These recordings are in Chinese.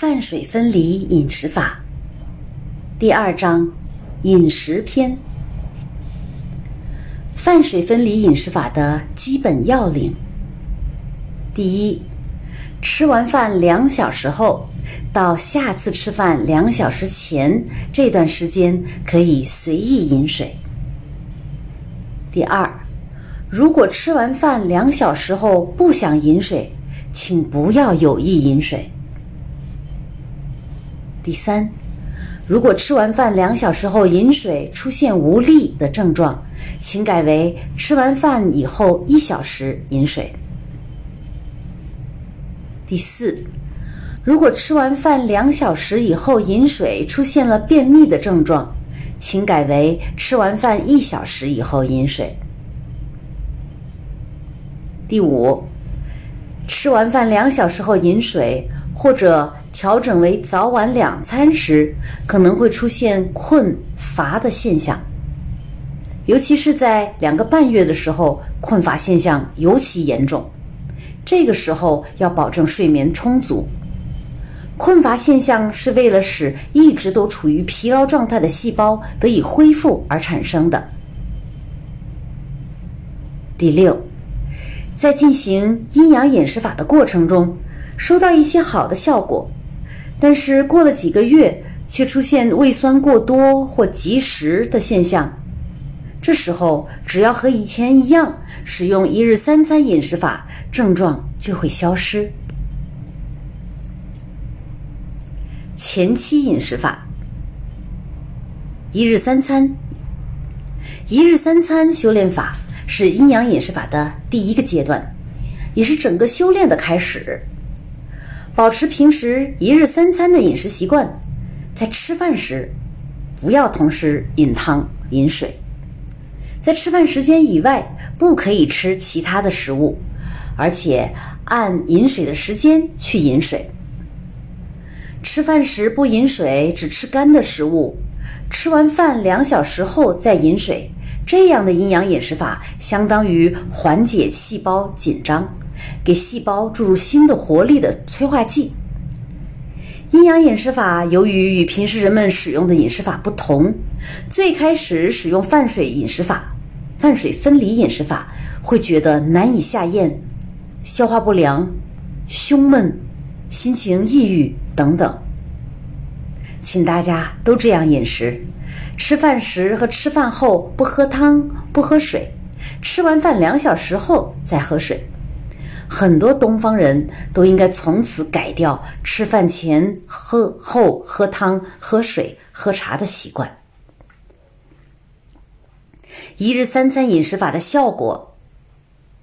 饭水分离饮食法第二章饮食篇。饭水分离饮食法的基本要领：第一，吃完饭两小时后到下次吃饭两小时前这段时间可以随意饮水。第二，如果吃完饭两小时后不想饮水，请不要有意饮水。第三，如果吃完饭两小时后饮水出现无力的症状，请改为吃完饭以后一小时饮水。第四，如果吃完饭两小时以后饮水出现了便秘的症状，请改为吃完饭一小时以后饮水。第五，吃完饭两小时后饮水，或者调整为早晚两餐时，可能会出现困乏的现象，尤其是在两个半月的时候，困乏现象尤其严重。这个时候要保证睡眠充足。困乏现象是为了使一直都处于疲劳状态的细胞得以恢复而产生的。第六，在进行阴阳饮食法的过程中，收到一些好的效果，但是过了几个月却出现胃酸过多或积食的现象。这时候只要和以前一样使用一日三餐饮食法，症状就会消失。前期饮食法，一日三餐。一日三餐修炼法是阴阳饮食法的第一个阶段，也是整个修炼的开始。保持平时一日三餐的饮食习惯，在吃饭时不要同时饮汤饮水，在吃饭时间以外不可以吃其他的食物，而且按饮水的时间去饮水。吃饭时不饮水，只吃干的食物。吃完饭两小时后再饮水，这样的阴阳饮食法相当于缓解细胞紧张，给细胞注入新的活力的催化剂。阴阳饮食法由于与平时人们使用的饮食法不同，最开始使用饭水饮食法、饭水分离饮食法，会觉得难以下咽、消化不良、胸闷、心情抑郁。等等，请大家都这样饮食：吃饭时和吃饭后不喝汤、不喝水；吃完饭两小时后再喝水。很多东方人都应该从此改掉吃饭前喝、后喝汤、喝水、喝茶的习惯。一日三餐饮食法的效果：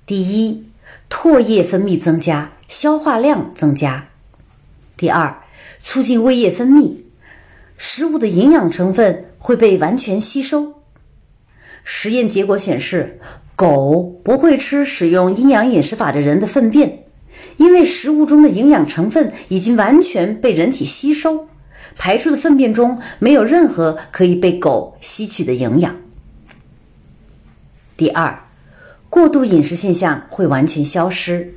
第一，唾液分泌增加，消化量增加；第二，促进胃液分泌，食物的营养成分会被完全吸收。实验结果显示，狗不会吃使用阴阳饮食法的人的粪便，因为食物中的营养成分已经完全被人体吸收，排出的粪便中没有任何可以被狗吸取的营养。第二，过度饮食现象会完全消失。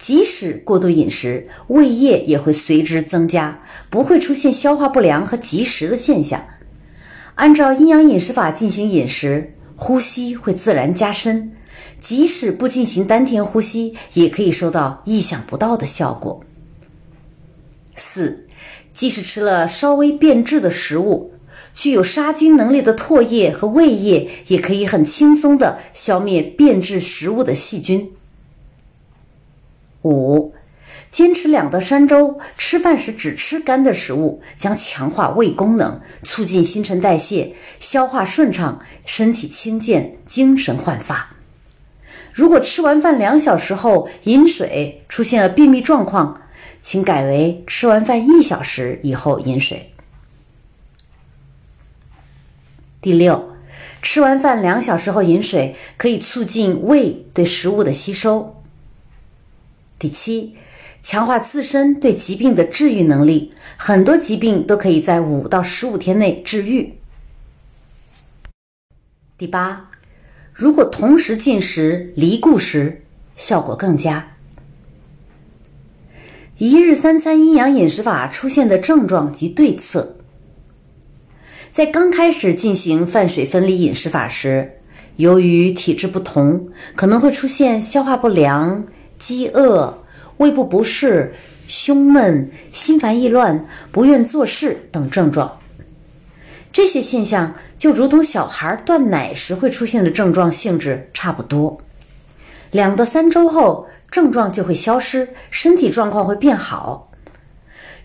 即使过度饮食，胃液也会随之增加，不会出现消化不良和积食的现象。按照阴阳饮食法进行饮食，呼吸会自然加深，即使不进行丹田呼吸，也可以收到意想不到的效果。四，即使吃了稍微变质的食物，具有杀菌能力的唾液和胃液也可以很轻松的消灭变质食物的细菌。五，坚持两到三周，吃饭时只吃干的食物，将强化胃功能，促进新陈代谢，消化顺畅，身体清健，精神焕发。如果吃完饭两小时后饮水出现了便秘状况，请改为吃完饭一小时以后饮水。第六，吃完饭两小时后饮水，可以促进胃对食物的吸收。第七，强化自身对疾病的治愈能力，很多疾病都可以在五到十五天内治愈。第八，如果同时进食离固食，效果更佳。一日三餐阴阳饮食法出现的症状及对策。在刚开始进行饭水分离饮食法时，由于体质不同，可能会出现消化不良、饥饿、胃部不适、胸闷、心烦意乱、不愿做事等症状。这些现象就如同小孩断奶时会出现的症状性质差不多。两到三周后，症状就会消失，身体状况会变好。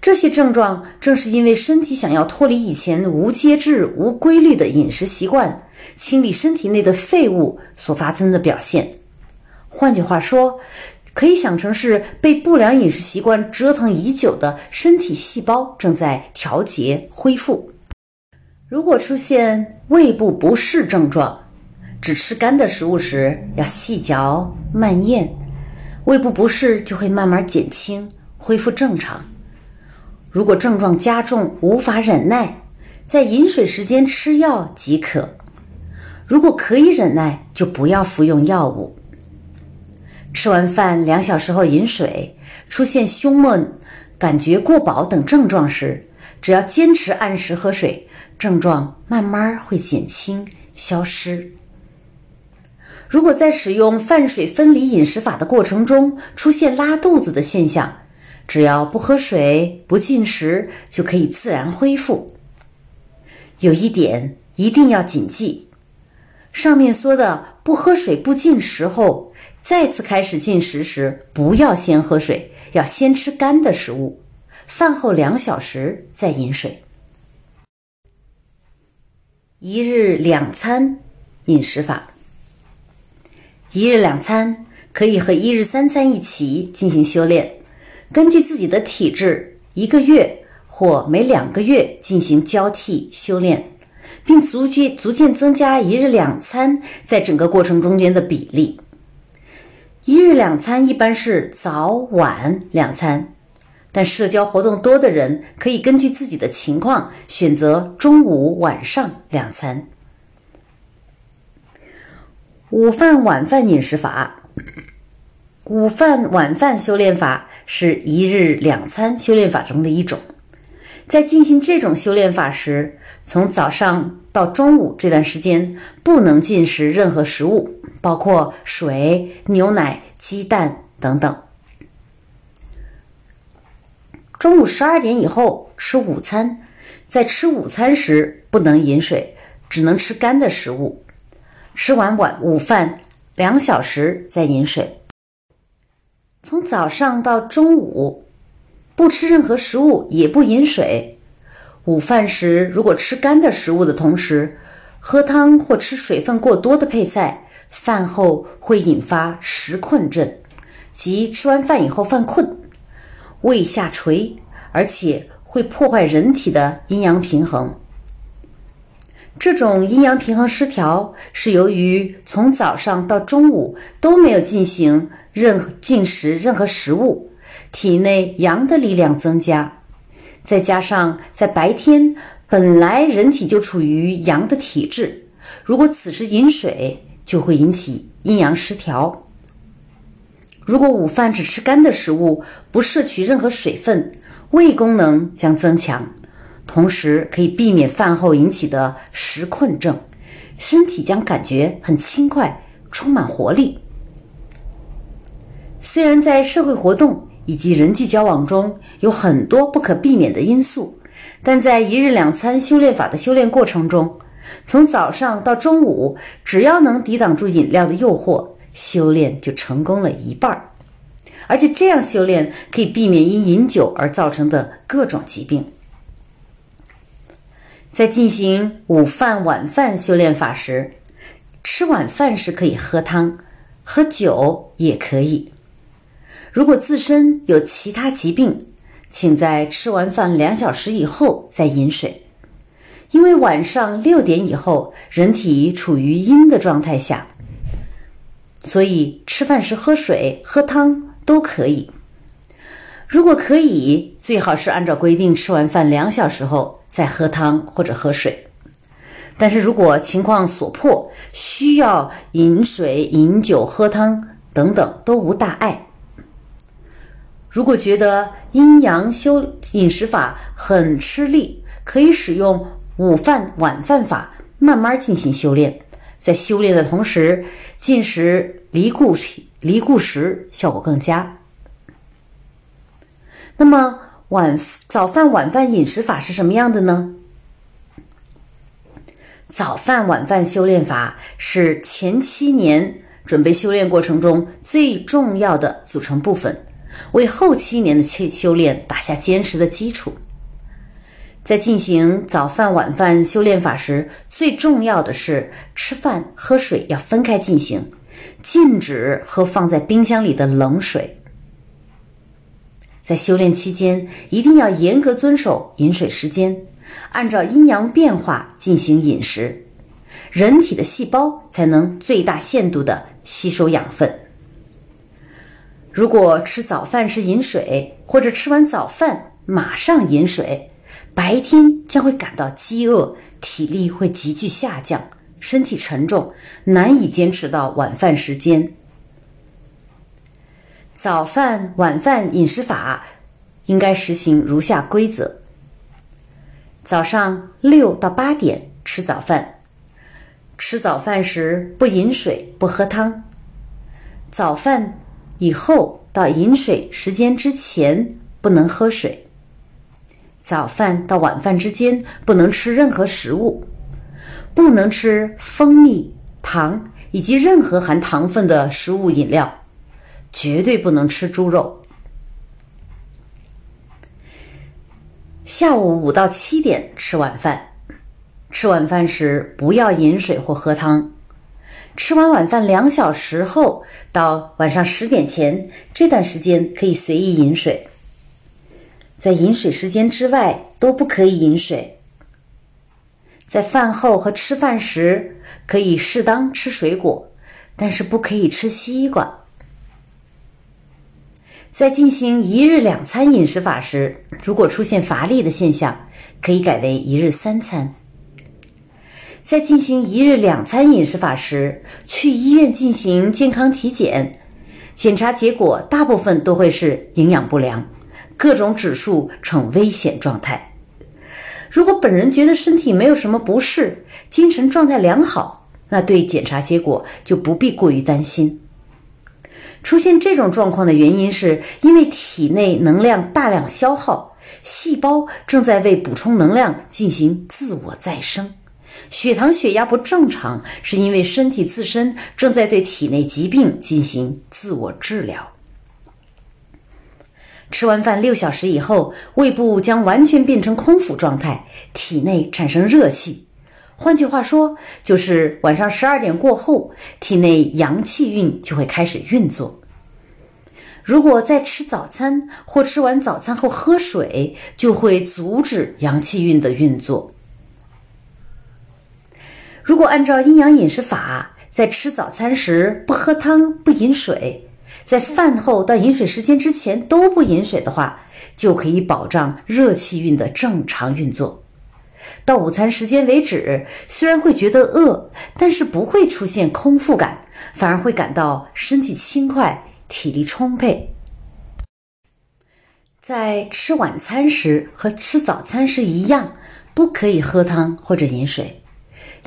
这些症状正是因为身体想要脱离以前无节制、无规律的饮食习惯，清理身体内的废物所发生的表现。换句话说，可以想成是被不良饮食习惯折腾已久的身体细胞正在调节恢复。如果出现胃部不适症状，只吃干的食物时要细嚼慢咽，胃部不适就会慢慢减轻，恢复正常。如果症状加重，无法忍耐，在饮水时间吃药即可。如果可以忍耐，就不要服用药物。吃完饭两小时后饮水，出现胸闷、感觉过饱等症状时，只要坚持按时喝水，症状慢慢会减轻消失。如果在使用饭水分离饮食法的过程中出现拉肚子的现象，只要不喝水、不进食，就可以自然恢复。有一点一定要谨记：上面说的不喝水、不进食后，再次开始进食时，不要先喝水，要先吃干的食物，饭后两小时再饮水。一日两餐饮食法，一日两餐可以和一日三餐一起进行修炼。根据自己的体质，一个月或每两个月进行交替修炼，并逐渐逐渐增加一日两餐在整个过程中间的比例。一日两餐一般是早晚两餐，但社交活动多的人可以根据自己的情况选择中午、晚上两餐。午饭、晚饭饮食法，午饭、晚饭修炼法。是一日两餐修炼法中的一种，在进行这种修炼法时，从早上到中午这段时间不能进食任何食物，包括水、牛奶、鸡蛋等等。中午十二点以后吃午餐，在吃午餐时不能饮水，只能吃干的食物。吃完晚午饭两小时再饮水。从早上到中午，不吃任何食物，也不饮水。午饭时，如果吃干的食物的同时，喝汤或吃水分过多的配菜，饭后会引发食困症，即吃完饭以后犯困，胃下垂，而且会破坏人体的阴阳平衡。这种阴阳平衡失调是由于从早上到中午都没有进行任何进食任何食物，体内阳的力量增加，再加上在白天本来人体就处于阳的体质，如果此时饮水，就会引起阴阳失调。如果午饭只吃干的食物，不摄取任何水分，胃功能将增强。同时可以避免饭后引起的食困症，身体将感觉很轻快，充满活力。虽然在社会活动以及人际交往中有很多不可避免的因素，但在一日两餐修炼法的修炼过程中，从早上到中午，只要能抵挡住饮料的诱惑，修炼就成功了一半儿。而且这样修炼可以避免因饮酒而造成的各种疾病。在进行午饭、晚饭修炼法时，吃晚饭时可以喝汤，喝酒也可以。如果自身有其他疾病，请在吃完饭两小时以后再饮水，因为晚上六点以后人体处于阴的状态下，所以吃饭时喝水、喝汤都可以。如果可以，最好是按照规定吃完饭两小时后。再喝汤或者喝水，但是如果情况所迫，需要饮水、饮酒、喝汤等等都无大碍。如果觉得阴阳修饮食法很吃力，可以使用午饭晚饭法，慢慢进行修炼。在修炼的同时，进食离固离固食效果更佳。那么晚早饭晚饭饮食法是什么样的呢？早饭晚饭修炼法是前七年准备修炼过程中最重要的组成部分，为后七年的修修炼打下坚实的基础。在进行早饭晚饭修炼法时，最重要的是吃饭喝水要分开进行，禁止喝放在冰箱里的冷水。在修炼期间，一定要严格遵守饮水时间，按照阴阳变化进行饮食，人体的细胞才能最大限度的吸收养分。如果吃早饭时饮水，或者吃完早饭马上饮水，白天将会感到饥饿，体力会急剧下降，身体沉重，难以坚持到晚饭时间。早饭晚饭饮食法应该实行如下规则：早上六到八点吃早饭，吃早饭时不饮水不喝汤；早饭以后到饮水时间之前不能喝水。早饭到晚饭之间不能吃任何食物，不能吃蜂蜜、糖以及任何含糖分的食物饮料，绝对不能吃猪肉。下午五到七点吃晚饭，吃晚饭时不要饮水或喝汤。吃完晚饭两小时后到晚上十点前这段时间可以随意饮水。在饮水时间之外都不可以饮水。在饭后和吃饭时可以适当吃水果，但是不可以吃西瓜。在进行一日两餐饮食法时，如果出现乏力的现象，可以改为一日三餐。在进行一日两餐饮食法时，去医院进行健康体检，检查结果大部分都会是营养不良。各种指数呈危险状态。如果本人觉得身体没有什么不适，精神状态良好，那对检查结果就不必过于担心。出现这种状况的原因是因为体内能量大量消耗，细胞正在为补充能量进行自我再生。血糖、血压不正常，是因为身体自身正在对体内疾病进行自我治疗。吃完饭六小时以后，胃部将完全变成空腹状态，体内产生热气。换句话说，就是晚上十二点过后，体内阳气运就会开始运作。如果在吃早餐或吃完早餐后喝水，就会阻止阳气运的运作。如果按照阴阳饮食法，在吃早餐时不喝汤、不饮水。在饭后到饮水时间之前都不饮水的话，就可以保障热气运的正常运作。到午餐时间为止，虽然会觉得饿，但是不会出现空腹感，反而会感到身体轻快、体力充沛。在吃晚餐时和吃早餐时一样，不可以喝汤或者饮水，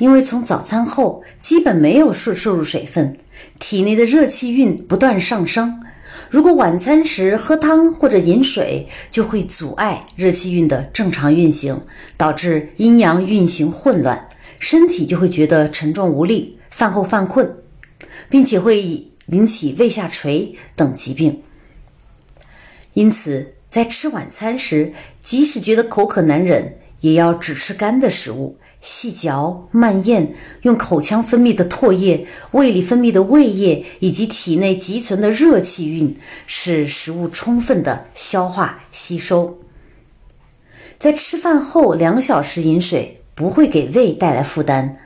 因为从早餐后基本没有摄摄入水分。体内的热气运不断上升，如果晚餐时喝汤或者饮水，就会阻碍热气运的正常运行，导致阴阳运行混乱，身体就会觉得沉重无力，饭后犯困，并且会引起胃下垂等疾病。因此，在吃晚餐时，即使觉得口渴难忍，也要只吃干的食物。细嚼慢咽，用口腔分泌的唾液、胃里分泌的胃液以及体内积存的热气运，使食物充分的消化吸收。在吃饭后两小时饮水，不会给胃带来负担，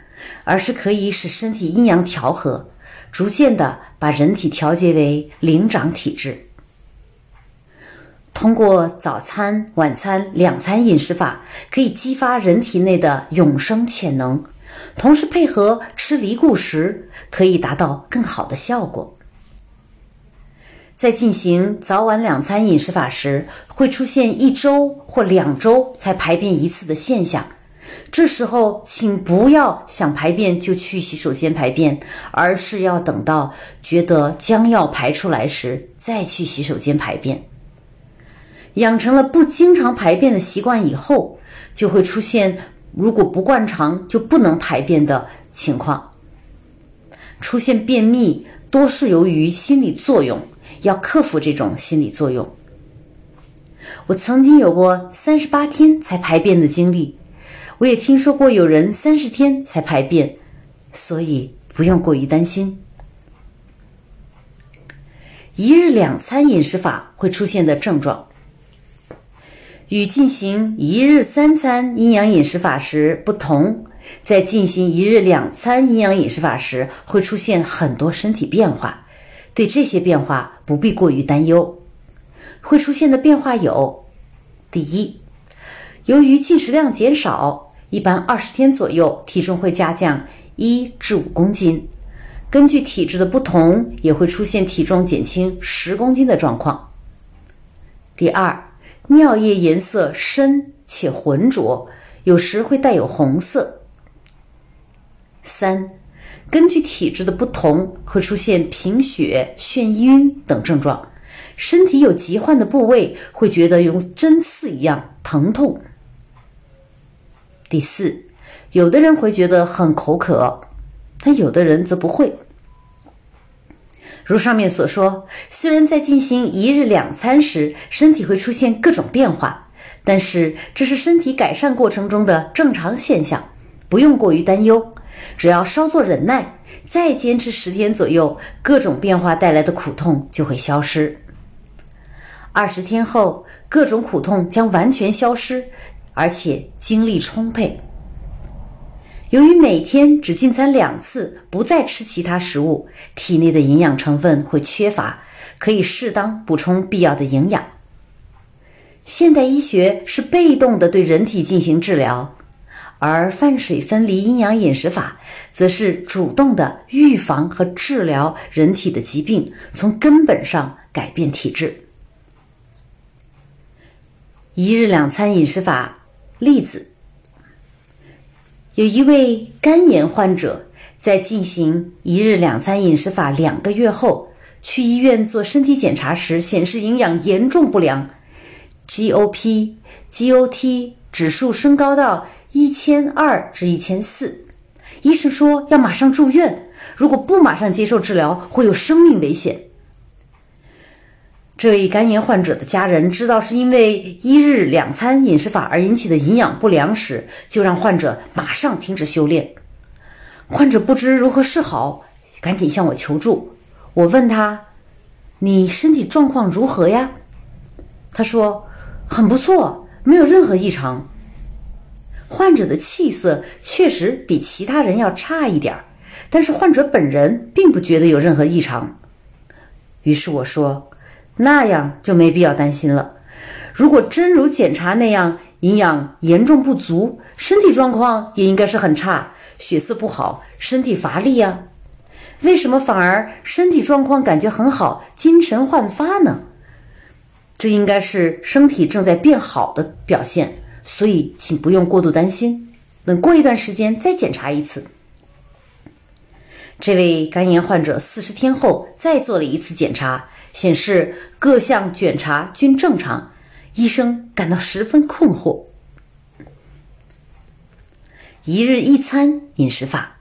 而是可以使身体阴阳调和，逐渐的把人体调节为灵长体质。通过早餐、晚餐两餐饮食法，可以激发人体内的永生潜能，同时配合吃离固食，可以达到更好的效果。在进行早晚两餐饮食法时，会出现一周或两周才排便一次的现象。这时候，请不要想排便就去洗手间排便，而是要等到觉得将要排出来时再去洗手间排便。养成了不经常排便的习惯以后，就会出现如果不惯常就不能排便的情况。出现便秘多是由于心理作用，要克服这种心理作用。我曾经有过三十八天才排便的经历。我也听说过有人三十天才排便，所以不用过于担心。一日两餐饮食法会出现的症状，与进行一日三餐阴阳饮食法时不同，在进行一日两餐阴阳饮食法时会出现很多身体变化。对这些变化不必过于担忧。会出现的变化有：第一，由于进食量减少。一般二十天左右，体重会下降一至五公斤。根据体质的不同，也会出现体重减轻十公斤的状况。第二，尿液颜色深且浑浊，有时会带有红色。三，根据体质的不同，会出现贫血、眩晕等症状。身体有疾患的部位，会觉得用针刺一样疼痛。第四，有的人会觉得很口渴，但有的人则不会。如上面所说，虽然在进行一日两餐时，身体会出现各种变化，但是这是身体改善过程中的正常现象，不用过于担忧。只要稍作忍耐，再坚持十天左右，各种变化带来的苦痛就会消失。二十天后，各种苦痛将完全消失。而且精力充沛。由于每天只进餐两次，不再吃其他食物，体内的营养成分会缺乏，可以适当补充必要的营养。现代医学是被动的对人体进行治疗，而饭水分离阴阳饮食法则是主动的预防和治疗人体的疾病，从根本上改变体质。一日两餐饮食法。例子：有一位肝炎患者，在进行一日两餐饮食法两个月后，去医院做身体检查时，显示营养严重不良，GOP、GOT 指数升高到一千二至一千四，医生说要马上住院，如果不马上接受治疗，会有生命危险。这位肝炎患者的家人知道是因为一日两餐饮食法而引起的营养不良时，就让患者马上停止修炼。患者不知如何是好，赶紧向我求助。我问他：“你身体状况如何呀？”他说：“很不错，没有任何异常。”患者的气色确实比其他人要差一点但是患者本人并不觉得有任何异常。于是我说。那样就没必要担心了。如果真如检查那样，营养严重不足，身体状况也应该是很差，血色不好，身体乏力呀。为什么反而身体状况感觉很好，精神焕发呢？这应该是身体正在变好的表现，所以请不用过度担心。等过一段时间再检查一次。这位肝炎患者四十天后再做了一次检查。显示各项检查均正常，医生感到十分困惑。一日一餐饮食法，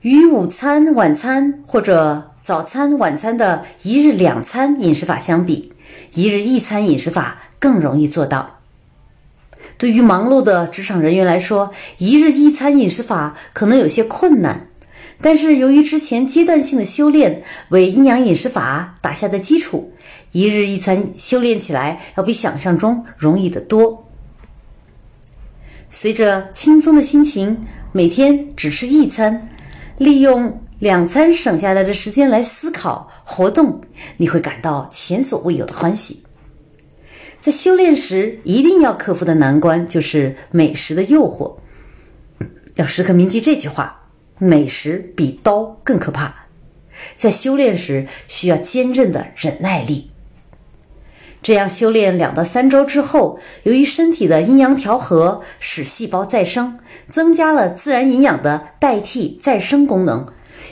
与午餐、晚餐或者早餐、晚餐的一日两餐饮食法相比，一日一餐饮食法更容易做到。对于忙碌的职场人员来说，一日一餐饮食法可能有些困难。但是由于之前阶段性的修炼为阴阳饮食法打下的基础，一日一餐修炼起来要比想象中容易得多。随着轻松的心情，每天只吃一餐，利用两餐省下来的时间来思考活动，你会感到前所未有的欢喜。在修炼时，一定要克服的难关就是美食的诱惑，要时刻铭记这句话。美食比刀更可怕，在修炼时需要坚韧的忍耐力。这样修炼两到三周之后，由于身体的阴阳调和，使细胞再生，增加了自然营养的代替再生功能。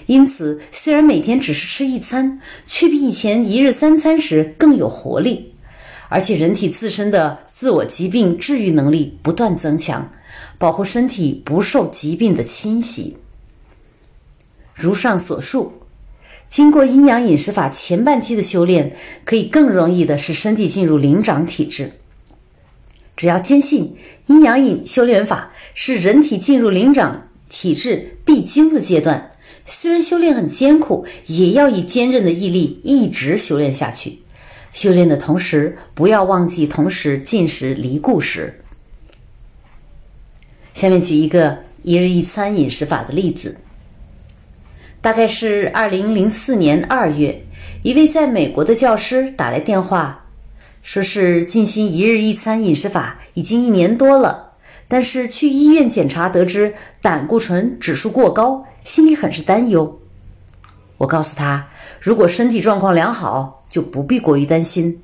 因此，虽然每天只是吃一餐，却比以前一日三餐时更有活力，而且人体自身的自我疾病治愈能力不断增强，保护身体不受疾病的侵袭。如上所述。经过阴阳饮食法前半期的修炼，可以更容易的使身体进入灵长体质。只要坚信阴阳饮修炼法是人体进入灵长体质必经的阶段，虽然修炼很艰苦，也要以坚韧的毅力一直修炼下去。修炼的同时，不要忘记同时进食离固食。下面举一个一日一餐饮食法的例子。大概是二零零四年二月，一位在美国的教师打来电话，说是进行一日一餐饮食法已经一年多了，但是去医院检查得知胆固醇指数过高，心里很是担忧。我告诉他，如果身体状况良好，就不必过于担心。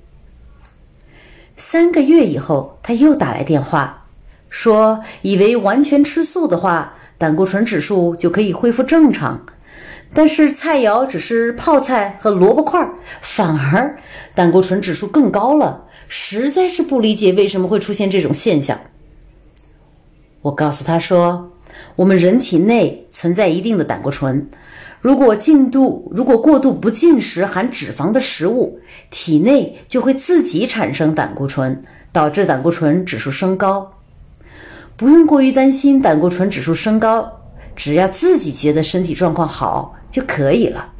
三个月以后，他又打来电话，说以为完全吃素的话，胆固醇指数就可以恢复正常。但是菜肴只是泡菜和萝卜块，反而胆固醇指数更高了，实在是不理解为什么会出现这种现象。我告诉他说，我们人体内存在一定的胆固醇，如果进度如果过度不进食含脂肪的食物，体内就会自己产生胆固醇，导致胆固醇指数升高。不用过于担心胆固醇指数升高，只要自己觉得身体状况好。就可以了。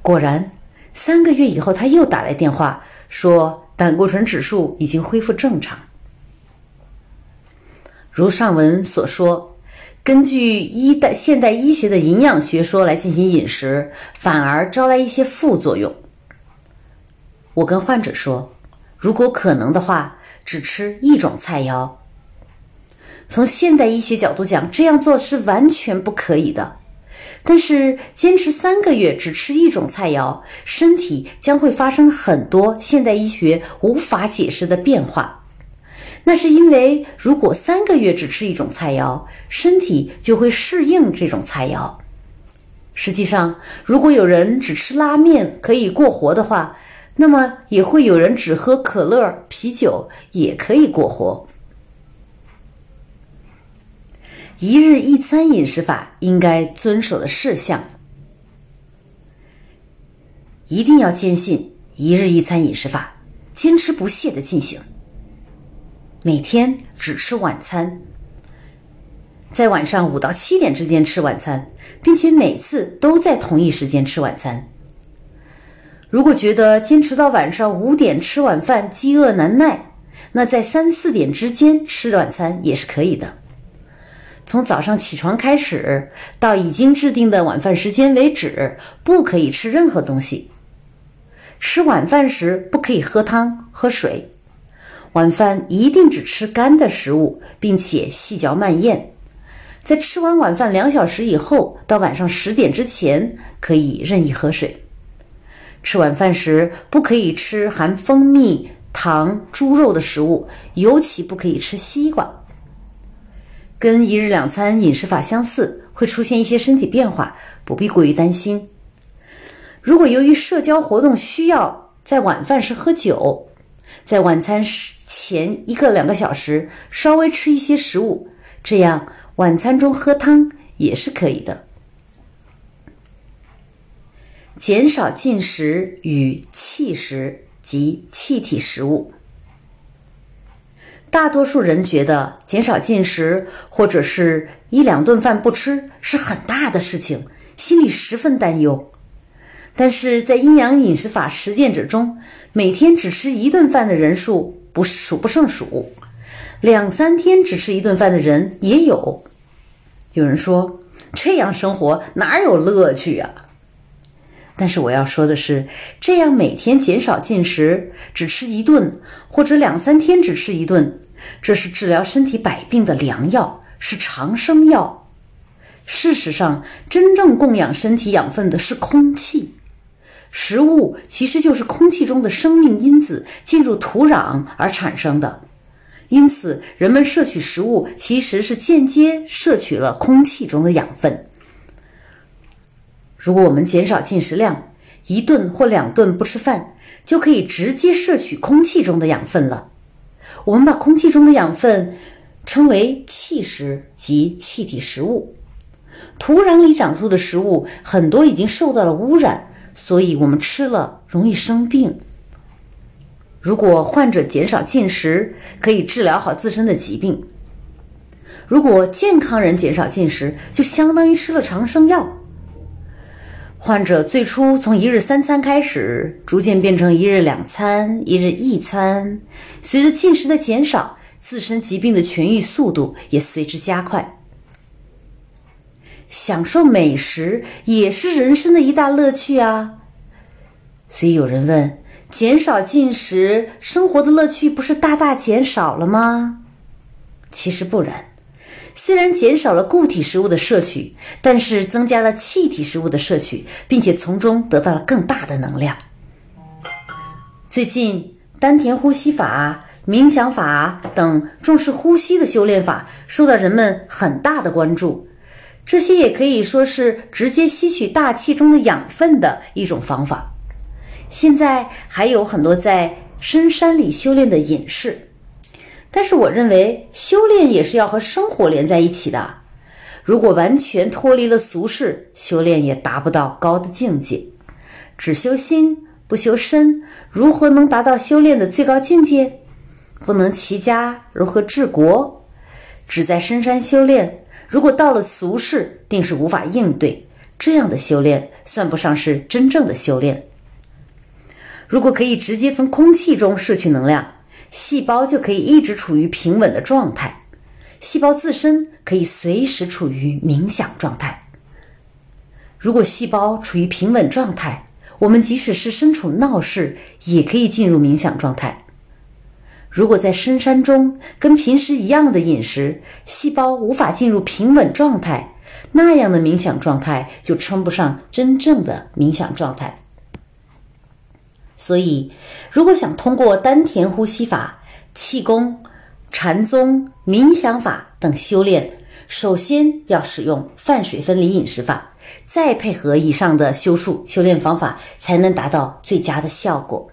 果然，三个月以后，他又打来电话说，胆固醇指数已经恢复正常。如上文所说，根据医代现代医学的营养学说来进行饮食，反而招来一些副作用。我跟患者说，如果可能的话，只吃一种菜肴。从现代医学角度讲，这样做是完全不可以的。但是坚持三个月只吃一种菜肴，身体将会发生很多现代医学无法解释的变化。那是因为，如果三个月只吃一种菜肴，身体就会适应这种菜肴。实际上，如果有人只吃拉面可以过活的话，那么也会有人只喝可乐、啤酒也可以过活。一日一餐饮食法应该遵守的事项，一定要坚信一日一餐饮食法，坚持不懈的进行。每天只吃晚餐，在晚上五到七点之间吃晚餐，并且每次都在同一时间吃晚餐。如果觉得坚持到晚上五点吃晚饭饥饿难耐，那在三四点之间吃晚餐也是可以的。从早上起床开始，到已经制定的晚饭时间为止，不可以吃任何东西。吃晚饭时不可以喝汤、喝水。晚饭一定只吃干的食物，并且细嚼慢咽。在吃完晚饭两小时以后，到晚上十点之前，可以任意喝水。吃晚饭时不可以吃含蜂蜜、糖、猪肉的食物，尤其不可以吃西瓜。跟一日两餐饮食法相似，会出现一些身体变化，不必过于担心。如果由于社交活动需要在晚饭时喝酒，在晚餐前一个两个小时稍微吃一些食物，这样晚餐中喝汤也是可以的。减少进食与气食及气体食物。大多数人觉得减少进食或者是一两顿饭不吃是很大的事情，心里十分担忧。但是在阴阳饮食法实践者中，每天只吃一顿饭的人数不数不胜数，两三天只吃一顿饭的人也有。有人说这样生活哪有乐趣呀？但是我要说的是，这样每天减少进食，只吃一顿，或者两三天只吃一顿，这是治疗身体百病的良药，是长生药。事实上，真正供养身体养分的是空气。食物其实就是空气中的生命因子进入土壤而产生的，因此人们摄取食物其实是间接摄取了空气中的养分。如果我们减少进食量，一顿或两顿不吃饭，就可以直接摄取空气中的养分了。我们把空气中的养分称为气食及气体食物。土壤里长出的食物很多已经受到了污染，所以我们吃了容易生病。如果患者减少进食，可以治疗好自身的疾病。如果健康人减少进食，就相当于吃了长生药。患者最初从一日三餐开始，逐渐变成一日两餐、一日一餐。随着进食的减少，自身疾病的痊愈速度也随之加快。享受美食也是人生的一大乐趣啊！所以有人问：减少进食，生活的乐趣不是大大减少了吗？其实不然。虽然减少了固体食物的摄取，但是增加了气体食物的摄取，并且从中得到了更大的能量。最近，丹田呼吸法、冥想法等重视呼吸的修炼法受到人们很大的关注。这些也可以说是直接吸取大气中的养分的一种方法。现在还有很多在深山里修炼的隐士。但是我认为修炼也是要和生活连在一起的。如果完全脱离了俗世，修炼也达不到高的境界。只修心不修身，如何能达到修炼的最高境界？不能齐家，如何治国？只在深山修炼，如果到了俗世，定是无法应对。这样的修炼算不上是真正的修炼。如果可以直接从空气中摄取能量。细胞就可以一直处于平稳的状态，细胞自身可以随时处于冥想状态。如果细胞处于平稳状态，我们即使是身处闹市，也可以进入冥想状态。如果在深山中跟平时一样的饮食，细胞无法进入平稳状态，那样的冥想状态就称不上真正的冥想状态。所以，如果想通过丹田呼吸法、气功、禅宗、冥想法等修炼，首先要使用泛水分离饮食法，再配合以上的修术修炼方法，才能达到最佳的效果。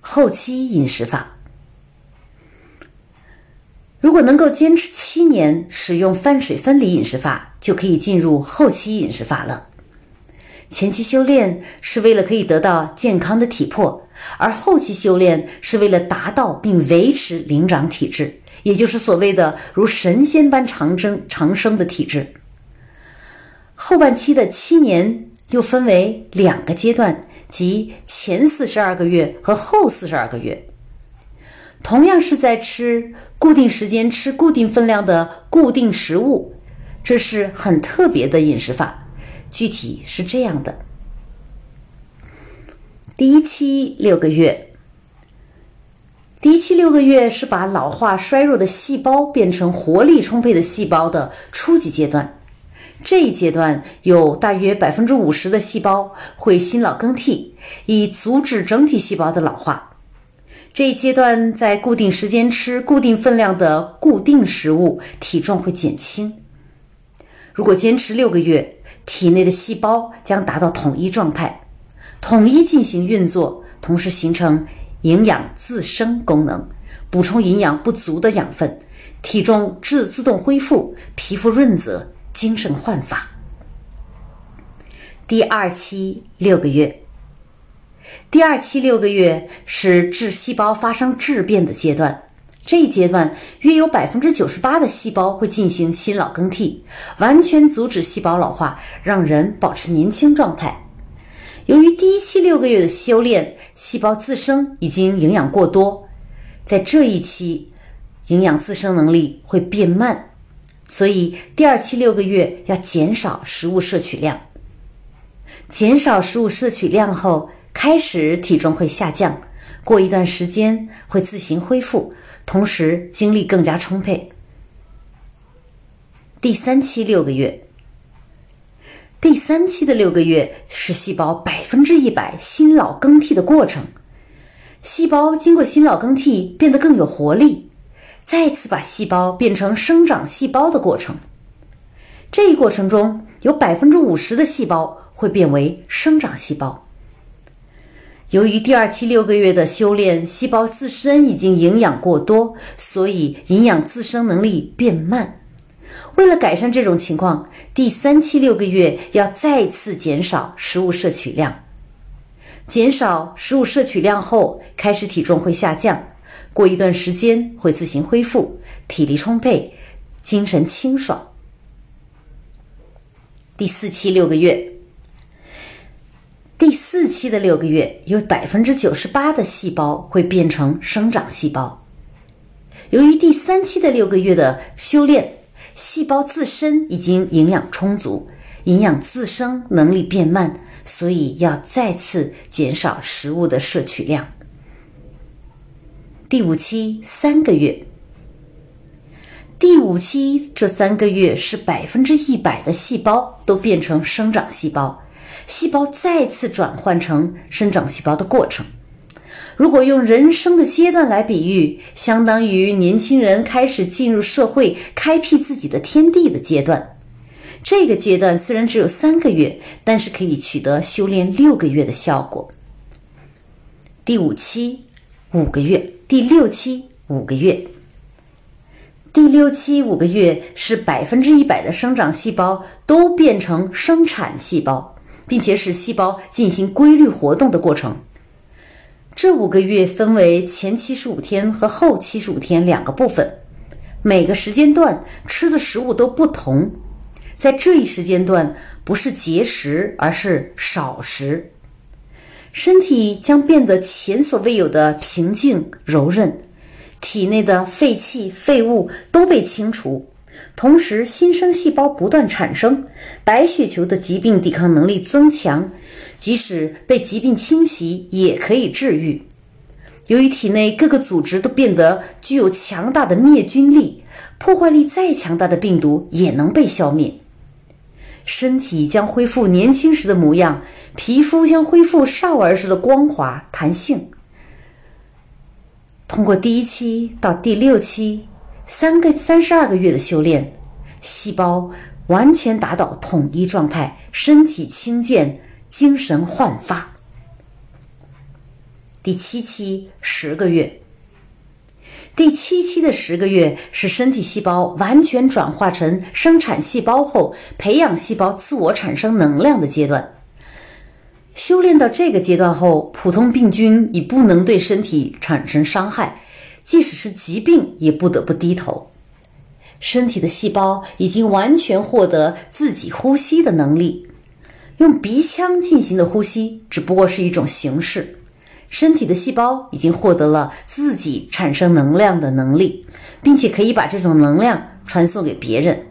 后期饮食法，如果能够坚持七年使用泛水分离饮食法，就可以进入后期饮食法了。前期修炼是为了可以得到健康的体魄，而后期修炼是为了达到并维持灵长体质，也就是所谓的如神仙般长生长生的体质。后半期的七年又分为两个阶段，即前四十二个月和后四十二个月。同样是在吃固定时间、吃固定分量的固定食物，这是很特别的饮食法。具体是这样的：第一期六个月，第一期六个月是把老化衰弱的细胞变成活力充沛的细胞的初级阶段。这一阶段有大约百分之五十的细胞会新老更替，以阻止整体细胞的老化。这一阶段在固定时间吃固定分量的固定食物，体重会减轻。如果坚持六个月。体内的细胞将达到统一状态，统一进行运作，同时形成营养自生功能，补充营养不足的养分，体重自自动恢复，皮肤润泽，精神焕发。第二期六个月，第二期六个月是致细胞发生质变的阶段。这一阶段约有百分之九十八的细胞会进行新老更替，完全阻止细胞老化，让人保持年轻状态。由于第一期六个月的修炼，细胞自生已经营养过多，在这一期营养自生能力会变慢，所以第二期六个月要减少食物摄取量。减少食物摄取量后，开始体重会下降，过一段时间会自行恢复。同时，精力更加充沛。第三期六个月。第三期的六个月是细胞百分之一百新老更替的过程，细胞经过新老更替变得更有活力，再次把细胞变成生长细胞的过程。这一过程中有百分之五十的细胞会变为生长细胞。由于第二期六个月的修炼，细胞自身已经营养过多，所以营养自生能力变慢。为了改善这种情况，第三期六个月要再次减少食物摄取量。减少食物摄取量后，开始体重会下降，过一段时间会自行恢复，体力充沛，精神清爽。第四期六个月。第四期的六个月，有百分之九十八的细胞会变成生长细胞。由于第三期的六个月的修炼，细胞自身已经营养充足，营养自生能力变慢，所以要再次减少食物的摄取量。第五期三个月，第五期这三个月是百分之一百的细胞都变成生长细胞。细胞再次转换成生长细胞的过程，如果用人生的阶段来比喻，相当于年轻人开始进入社会、开辟自己的天地的阶段。这个阶段虽然只有三个月，但是可以取得修炼六个月的效果。第五期五个月，第六期五个月，第六期五个月是百分之一百的生长细胞都变成生产细胞。并且使细胞进行规律活动的过程。这五个月分为前七十五天和后七十五天两个部分，每个时间段吃的食物都不同。在这一时间段，不是节食，而是少食，身体将变得前所未有的平静柔韧，体内的废气废物都被清除。同时，新生细胞不断产生，白血球的疾病抵抗能力增强，即使被疾病侵袭也可以治愈。由于体内各个组织都变得具有强大的灭菌力，破坏力再强大的病毒也能被消灭。身体将恢复年轻时的模样，皮肤将恢复少儿时的光滑弹性。通过第一期到第六期。三个三十二个月的修炼，细胞完全达到统一状态，身体轻健，精神焕发。第七期十个月，第七期的十个月是身体细胞完全转化成生产细胞后，培养细胞自我产生能量的阶段。修炼到这个阶段后，普通病菌已不能对身体产生伤害。即使是疾病，也不得不低头。身体的细胞已经完全获得自己呼吸的能力，用鼻腔进行的呼吸只不过是一种形式。身体的细胞已经获得了自己产生能量的能力，并且可以把这种能量传送给别人，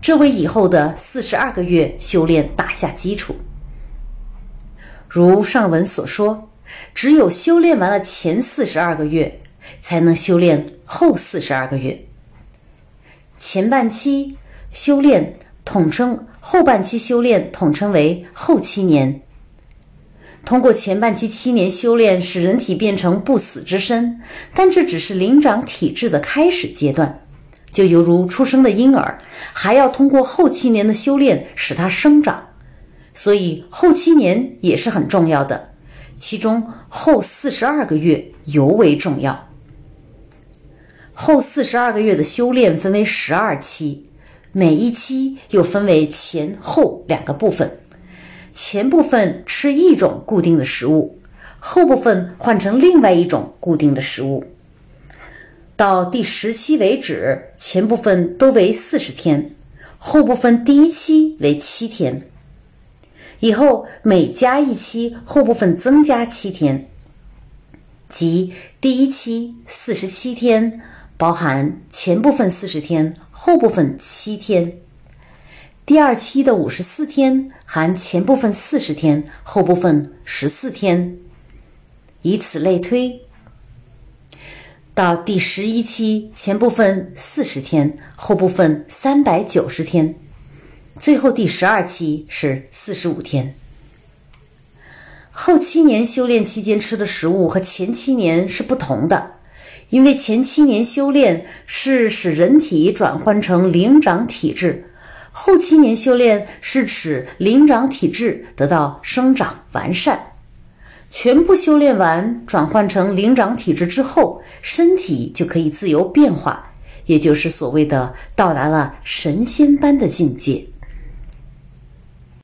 这为以后的四十二个月修炼打下基础。如上文所说，只有修炼完了前四十二个月。才能修炼后四十二个月。前半期修炼统称，后半期修炼统称为后七年。通过前半期七年修炼，使人体变成不死之身，但这只是灵长体质的开始阶段，就犹如出生的婴儿，还要通过后七年的修炼使它生长。所以后七年也是很重要的，其中后四十二个月尤为重要。后四十二个月的修炼分为十二期，每一期又分为前后两个部分。前部分吃一种固定的食物，后部分换成另外一种固定的食物。到第十期为止，前部分都为四十天，后部分第一期为七天。以后每加一期，后部分增加七天，即第一期四十七天。包含前部分四十天，后部分七天。第二期的五十四天含前部分四十天，后部分十四天，以此类推。到第十一期前部分四十天，后部分三百九十天，最后第十二期是四十五天。后七年修炼期间吃的食物和前七年是不同的，因为前七年修炼是使人体转换成灵长体质，后七年修炼是使灵长体质得到生长完善。全部修炼完，转换成灵长体质之后，身体就可以自由变化，也就是所谓的到达了神仙般的境界。